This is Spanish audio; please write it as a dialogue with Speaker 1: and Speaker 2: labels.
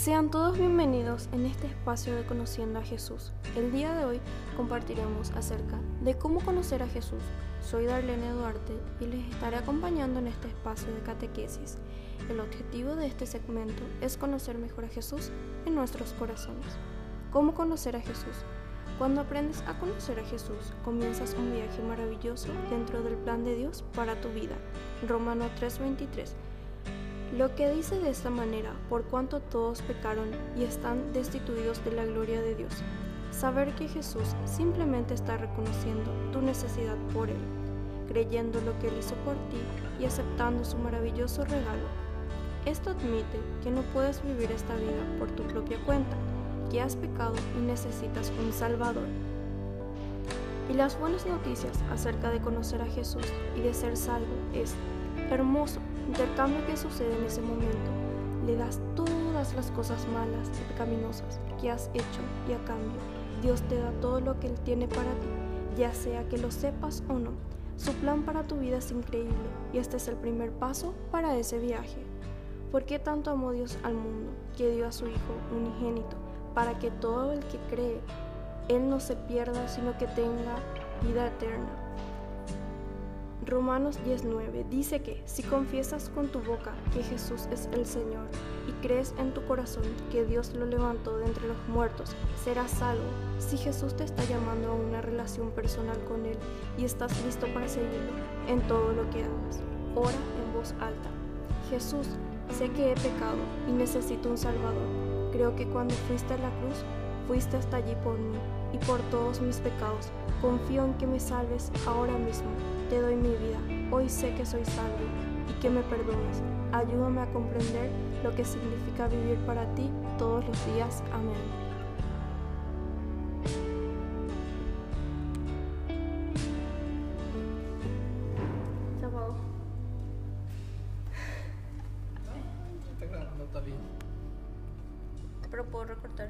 Speaker 1: Sean todos bienvenidos en este espacio de Conociendo a Jesús. El día de hoy compartiremos acerca de cómo conocer a Jesús. Soy Darlene Duarte y les estaré acompañando en este espacio de catequesis. El objetivo de este segmento es conocer mejor a Jesús en nuestros corazones. ¿Cómo conocer a Jesús? Cuando aprendes a conocer a Jesús, comienzas un viaje maravilloso dentro del plan de Dios para tu vida. Romano 3:23 lo que dice de esta manera, por cuanto todos pecaron y están destituidos de la gloria de Dios. Saber que Jesús simplemente está reconociendo tu necesidad por Él, creyendo lo que Él hizo por ti y aceptando su maravilloso regalo. Esto admite que no puedes vivir esta vida por tu propia cuenta, que has pecado y necesitas un Salvador. Y las buenas noticias acerca de conocer a Jesús y de ser salvo es hermoso intercambio que sucede en ese momento. Le das todas las cosas malas y pecaminosas que has hecho y a cambio Dios te da todo lo que Él tiene para ti, ya sea que lo sepas o no. Su plan para tu vida es increíble y este es el primer paso para ese viaje. ¿Por qué tanto amó Dios al mundo que dio a su Hijo unigénito para que todo el que cree, Él no se pierda, sino que tenga vida eterna? Romanos 19 dice que si confiesas con tu boca que Jesús es el Señor y crees en tu corazón que Dios lo levantó de entre los muertos, serás salvo. Si Jesús te está llamando a una relación personal con Él y estás listo para seguirlo en todo lo que hagas, ora en voz alta. Jesús, sé que he pecado y necesito un Salvador. Creo que cuando fuiste a la cruz, fuiste hasta allí por mí y por todos mis pecados. Confío en que me salves ahora mismo. Te doy mi vida. Hoy sé que soy salvo y que me perdonas. Ayúdame a comprender lo que significa vivir para ti todos los días. Amén. Pero puedo recortar.